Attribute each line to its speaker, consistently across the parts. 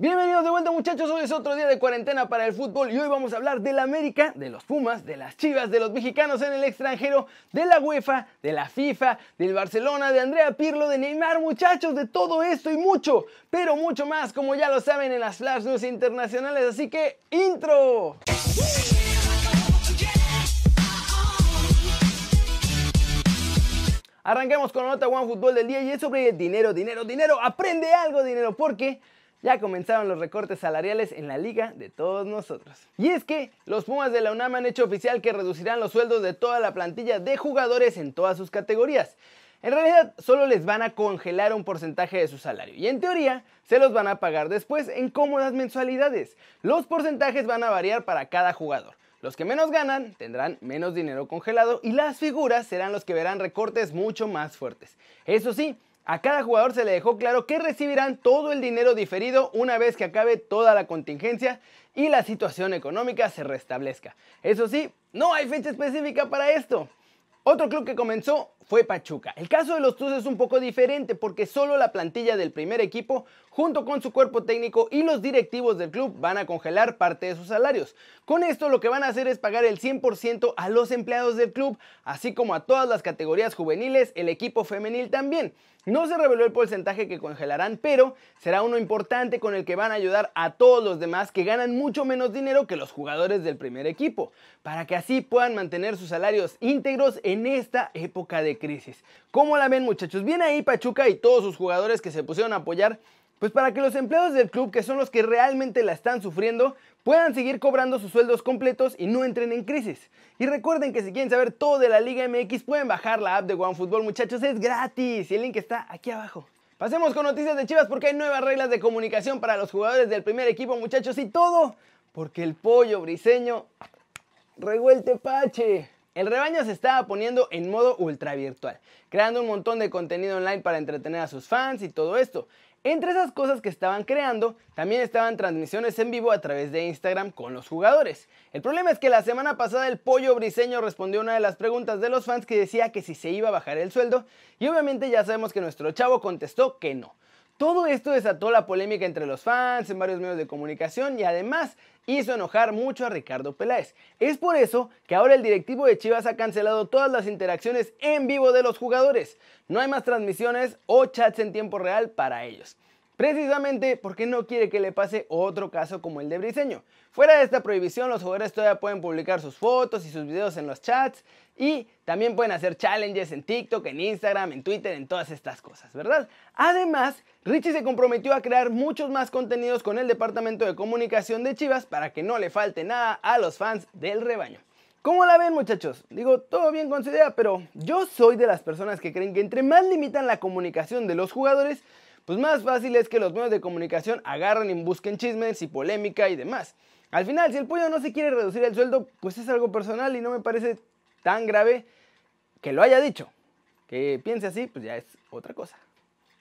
Speaker 1: Bienvenidos de vuelta muchachos, hoy es otro día de cuarentena para el fútbol y hoy vamos a hablar del América, de los Pumas, de las Chivas, de los mexicanos en el extranjero, de la UEFA, de la FIFA, del Barcelona, de Andrea Pirlo, de Neymar muchachos, de todo esto y mucho, pero mucho más como ya lo saben en las Flash News internacionales, así que intro. Arranquemos con la nota One Fútbol del día y es sobre dinero, dinero, dinero, aprende algo dinero, porque ya comenzaron los recortes salariales en la liga de todos nosotros. Y es que los Pumas de la UNAM han hecho oficial que reducirán los sueldos de toda la plantilla de jugadores en todas sus categorías. En realidad solo les van a congelar un porcentaje de su salario y en teoría se los van a pagar después en cómodas mensualidades. Los porcentajes van a variar para cada jugador. Los que menos ganan tendrán menos dinero congelado y las figuras serán los que verán recortes mucho más fuertes. Eso sí, a cada jugador se le dejó claro que recibirán todo el dinero diferido una vez que acabe toda la contingencia y la situación económica se restablezca. Eso sí, no hay fecha específica para esto. Otro club que comenzó fue Pachuca. El caso de los Tuzos es un poco diferente porque solo la plantilla del primer equipo, junto con su cuerpo técnico y los directivos del club, van a congelar parte de sus salarios. Con esto lo que van a hacer es pagar el 100% a los empleados del club, así como a todas las categorías juveniles, el equipo femenil también. No se reveló el porcentaje que congelarán, pero será uno importante con el que van a ayudar a todos los demás que ganan mucho menos dinero que los jugadores del primer equipo, para que así puedan mantener sus salarios íntegros en esta época de crisis. ¿Cómo la ven muchachos? Viene ahí Pachuca y todos sus jugadores que se pusieron a apoyar pues para que los empleados del club, que son los que realmente la están sufriendo, puedan seguir cobrando sus sueldos completos y no entren en crisis. Y recuerden que si quieren saber todo de la Liga MX, pueden bajar la app de OneFootball, muchachos, es gratis y el link está aquí abajo. Pasemos con noticias de Chivas porque hay nuevas reglas de comunicación para los jugadores del primer equipo, muchachos, y todo porque el pollo briseño revuelte pache. El rebaño se estaba poniendo en modo ultra virtual, creando un montón de contenido online para entretener a sus fans y todo esto. Entre esas cosas que estaban creando, también estaban transmisiones en vivo a través de Instagram con los jugadores. El problema es que la semana pasada el pollo briseño respondió una de las preguntas de los fans que decía que si se iba a bajar el sueldo y obviamente ya sabemos que nuestro chavo contestó que no. Todo esto desató la polémica entre los fans en varios medios de comunicación y además hizo enojar mucho a Ricardo Peláez. Es por eso que ahora el directivo de Chivas ha cancelado todas las interacciones en vivo de los jugadores. No hay más transmisiones o chats en tiempo real para ellos. Precisamente porque no quiere que le pase otro caso como el de Briseño. Fuera de esta prohibición, los jugadores todavía pueden publicar sus fotos y sus videos en los chats y también pueden hacer challenges en TikTok, en Instagram, en Twitter, en todas estas cosas, ¿verdad? Además, Richie se comprometió a crear muchos más contenidos con el departamento de comunicación de Chivas para que no le falte nada a los fans del rebaño. ¿Cómo la ven muchachos? Digo, todo bien con su idea, pero yo soy de las personas que creen que entre más limitan la comunicación de los jugadores, pues más fácil es que los medios de comunicación agarren y busquen chismes y polémica y demás. Al final, si el pollo no se quiere reducir el sueldo, pues es algo personal y no me parece tan grave que lo haya dicho. Que piense así, pues ya es otra cosa.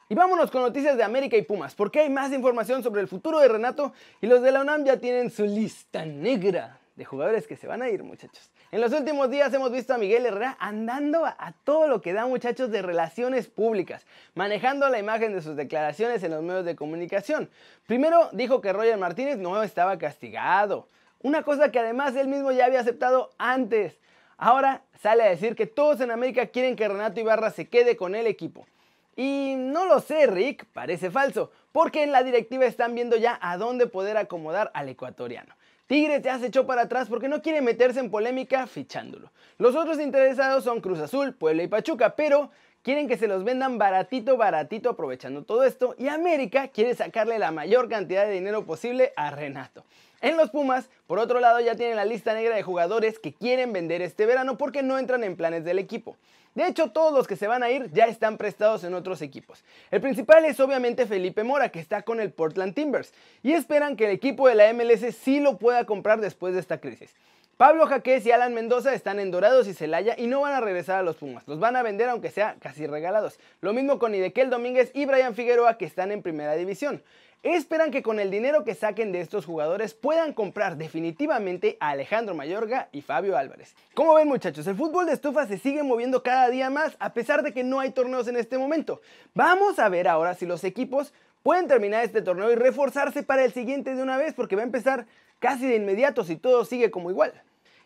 Speaker 1: Y vámonos con noticias de América y Pumas, porque hay más información sobre el futuro de Renato y los de la UNAM ya tienen su lista negra de jugadores que se van a ir, muchachos. En los últimos días hemos visto a Miguel Herrera andando a, todo lo que da, muchachos, de relaciones públicas, manejando la imagen de sus declaraciones en los medios de comunicación. Primero dijo que Roger Martínez no estaba castigado, una cosa que además él mismo ya había aceptado antes. Ahora sale a decir que todos en América quieren que Renato Ibarra se quede con el equipo. Y no lo sé, Rick, parece falso, porque en la directiva están viendo ya a dónde poder acomodar al ecuatoriano. Tigres ya se echó para atrás porque no quiere meterse en polémica fichándolo. Los otros interesados son Cruz Azul, Puebla y Pachuca, pero quieren que se los vendan baratito, baratito aprovechando todo esto y América quiere sacarle la mayor cantidad de dinero posible a Renato. En los Pumas, por otro lado, ya tienen la lista negra de jugadores que quieren vender este verano porque no entran en planes del equipo. De hecho, todos los que se van a ir ya están prestados en otros equipos. El principal es obviamente Felipe Mora, que está con el Portland Timbers, y esperan que el equipo de la MLS sí lo pueda comprar después de esta crisis. Pablo Jaquez y Alan Mendoza están en Dorados y Celaya y no van a regresar a los Pumas. Los van a vender aunque sea casi regalados. Lo mismo con Idequel Domínguez y Brian Figueroa que están en primera división. Esperan que con el dinero que saquen de estos jugadores puedan comprar definitivamente a Alejandro Mayorga y Fabio Álvarez. Como ven muchachos, el fútbol de estufa se sigue moviendo cada día más a pesar de que no hay torneos en este momento. Vamos a ver ahora si los equipos pueden terminar este torneo y reforzarse para el siguiente de una vez porque va a empezar casi de inmediato si todo sigue como igual.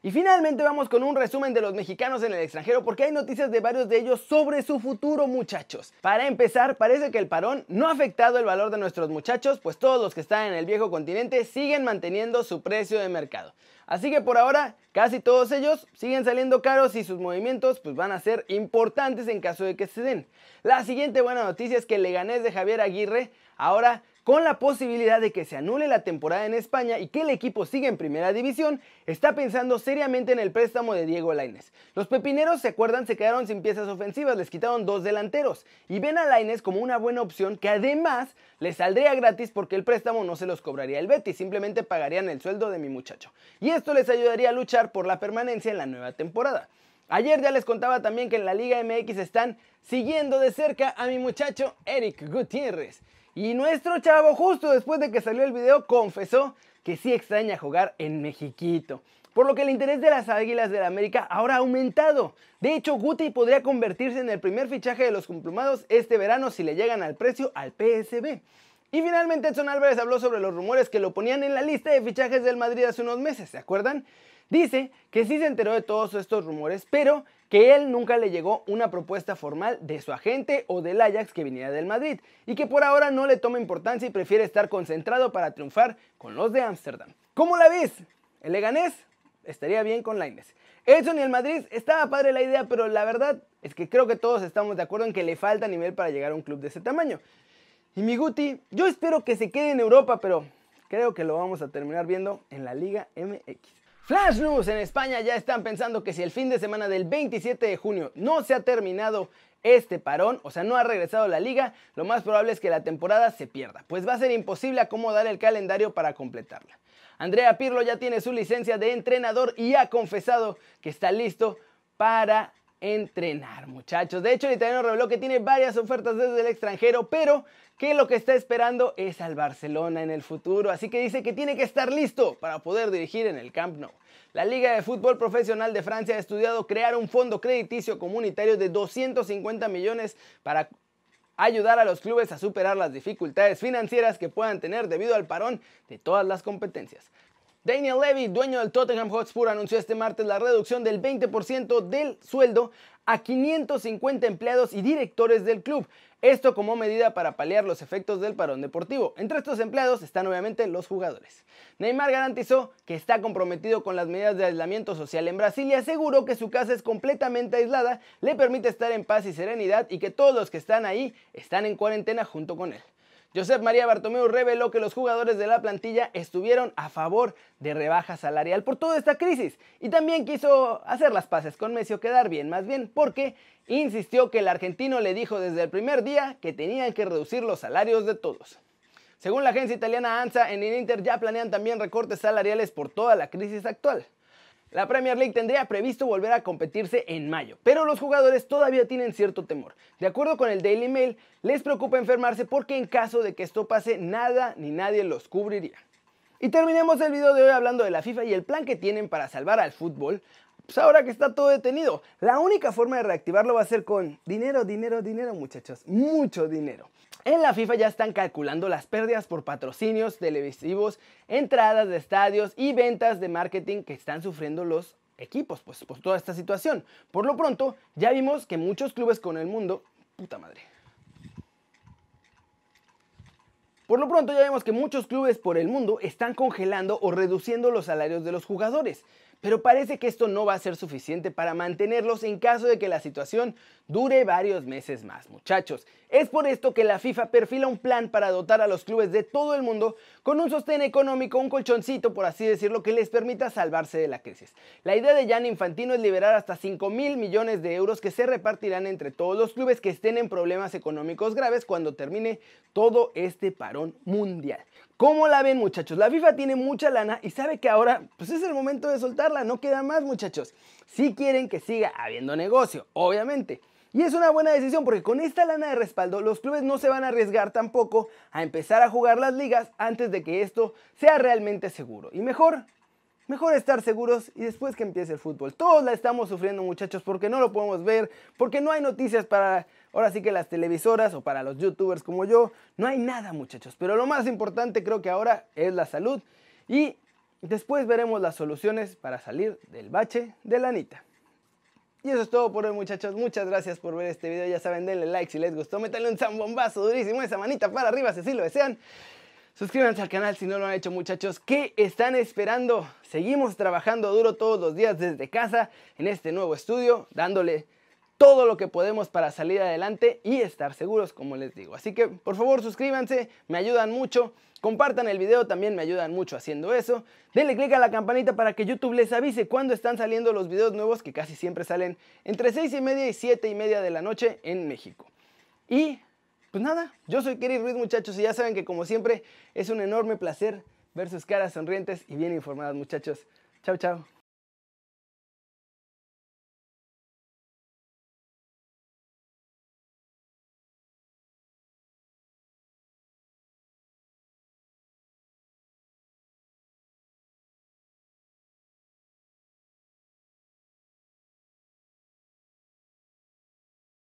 Speaker 1: Y finalmente vamos con un resumen de los mexicanos en el extranjero porque hay noticias de varios de ellos sobre su futuro muchachos. Para empezar, parece que el parón no ha afectado el valor de nuestros muchachos, pues todos los que están en el viejo continente siguen manteniendo su precio de mercado. Así que por ahora, casi todos ellos siguen saliendo caros y sus movimientos pues van a ser importantes en caso de que se den. La siguiente buena noticia es que el Leganés de Javier Aguirre ahora con la posibilidad de que se anule la temporada en España y que el equipo siga en primera división, está pensando seriamente en el préstamo de Diego Lainez. Los pepineros, se acuerdan, se quedaron sin piezas ofensivas, les quitaron dos delanteros y ven a Lainez como una buena opción que además les saldría gratis porque el préstamo no se los cobraría el Betis, simplemente pagarían el sueldo de mi muchacho. Y esto les ayudaría a luchar por la permanencia en la nueva temporada. Ayer ya les contaba también que en la Liga MX están siguiendo de cerca a mi muchacho Eric Gutiérrez. Y nuestro chavo, justo después de que salió el video, confesó que sí extraña jugar en Mexiquito. Por lo que el interés de las Águilas de la América ahora ha aumentado. De hecho, Guti podría convertirse en el primer fichaje de los complumados este verano si le llegan al precio al PSB. Y finalmente Edson Álvarez habló sobre los rumores que lo ponían en la lista de fichajes del Madrid hace unos meses, ¿se acuerdan? Dice que sí se enteró de todos estos rumores, pero que él nunca le llegó una propuesta formal de su agente o del Ajax que viniera del Madrid y que por ahora no le toma importancia y prefiere estar concentrado para triunfar con los de Ámsterdam. ¿Cómo la ves? ¿El Leganés? Estaría bien con Lainez. Edson y el Madrid estaba padre la idea, pero la verdad es que creo que todos estamos de acuerdo en que le falta nivel para llegar a un club de ese tamaño. Y mi Guti, yo espero que se quede en Europa, pero creo que lo vamos a terminar viendo en la Liga MX. Flash News en España ya están pensando que si el fin de semana del 27 de junio no se ha terminado este parón, o sea, no ha regresado la liga, lo más probable es que la temporada se pierda, pues va a ser imposible acomodar el calendario para completarla. Andrea Pirlo ya tiene su licencia de entrenador y ha confesado que está listo para entrenar, muchachos. De hecho, el italiano reveló que tiene varias ofertas desde el extranjero, pero que lo que está esperando es al Barcelona en el futuro, así que dice que tiene que estar listo para poder dirigir en el Camp Nou. La Liga de Fútbol Profesional de Francia ha estudiado crear un fondo crediticio comunitario de 250 millones para ayudar a los clubes a superar las dificultades financieras que puedan tener debido al parón de todas las competencias. Daniel Levy, dueño del Tottenham Hotspur, anunció este martes la reducción del 20% del sueldo a 550 empleados y directores del club. Esto como medida para paliar los efectos del parón deportivo. Entre estos empleados están obviamente los jugadores. Neymar garantizó que está comprometido con las medidas de aislamiento social en Brasil y aseguró que su casa es completamente aislada, le permite estar en paz y serenidad y que todos los que están ahí están en cuarentena junto con él. Josep María Bartomeu reveló que los jugadores de la plantilla estuvieron a favor de rebaja salarial por toda esta crisis y también quiso hacer las paces con Messi o quedar bien, más bien porque insistió que el argentino le dijo desde el primer día que tenían que reducir los salarios de todos. Según la agencia italiana ANSA, en el Inter ya planean también recortes salariales por toda la crisis actual. La Premier League tendría previsto volver a competirse en mayo, pero los jugadores todavía tienen cierto temor. De acuerdo con el Daily Mail, les preocupa enfermarse porque en caso de que esto pase, nada ni nadie los cubriría. Y terminemos el video de hoy hablando de la FIFA y el plan que tienen para salvar al fútbol. Pues ahora que está todo detenido, la única forma de reactivarlo va a ser con dinero, dinero, dinero, muchachos, mucho dinero. En la FIFA ya están calculando las pérdidas por patrocinios televisivos, entradas de estadios y ventas de marketing que están sufriendo los equipos, pues por toda esta situación. Por lo pronto, ya vimos que muchos clubes con el mundo, puta madre. Por lo pronto ya vemos que muchos clubes por el mundo están congelando o reduciendo los salarios de los jugadores. Pero parece que esto no va a ser suficiente para mantenerlos en caso de que la situación dure varios meses más, muchachos. Es por esto que la FIFA perfila un plan para dotar a los clubes de todo el mundo con un sostén económico, un colchoncito, por así decirlo, que les permita salvarse de la crisis. La idea de Jan Infantino es liberar hasta 5 mil millones de euros que se repartirán entre todos los clubes que estén en problemas económicos graves cuando termine todo este mundial. ¿Cómo la ven muchachos? La FIFA tiene mucha lana y sabe que ahora pues es el momento de soltarla, no queda más muchachos. Si quieren que siga habiendo negocio, obviamente. Y es una buena decisión porque con esta lana de respaldo los clubes no se van a arriesgar tampoco a empezar a jugar las ligas antes de que esto sea realmente seguro. Y mejor Mejor estar seguros y después que empiece el fútbol. Todos la estamos sufriendo muchachos porque no lo podemos ver, porque no hay noticias para ahora sí que las televisoras o para los youtubers como yo. No hay nada muchachos. Pero lo más importante creo que ahora es la salud y después veremos las soluciones para salir del bache de la anita. Y eso es todo por hoy muchachos, muchas gracias por ver este video, ya saben, denle like si les gustó, métanle un zambombazo durísimo, esa manita para arriba si así lo desean. Suscríbanse al canal si no lo han hecho muchachos, ¿qué están esperando? Seguimos trabajando duro todos los días desde casa en este nuevo estudio, dándole todo lo que podemos para salir adelante y estar seguros, como les digo. Así que por favor suscríbanse, me ayudan mucho. Compartan el video, también me ayudan mucho haciendo eso. Denle click a la campanita para que YouTube les avise cuando están saliendo los videos nuevos que casi siempre salen entre 6 y media y 7 y media de la noche en México. Y pues nada, yo soy Kerry Ruiz muchachos y ya saben que como siempre es un enorme placer ver sus caras sonrientes y bien informadas muchachos. Chao, chao.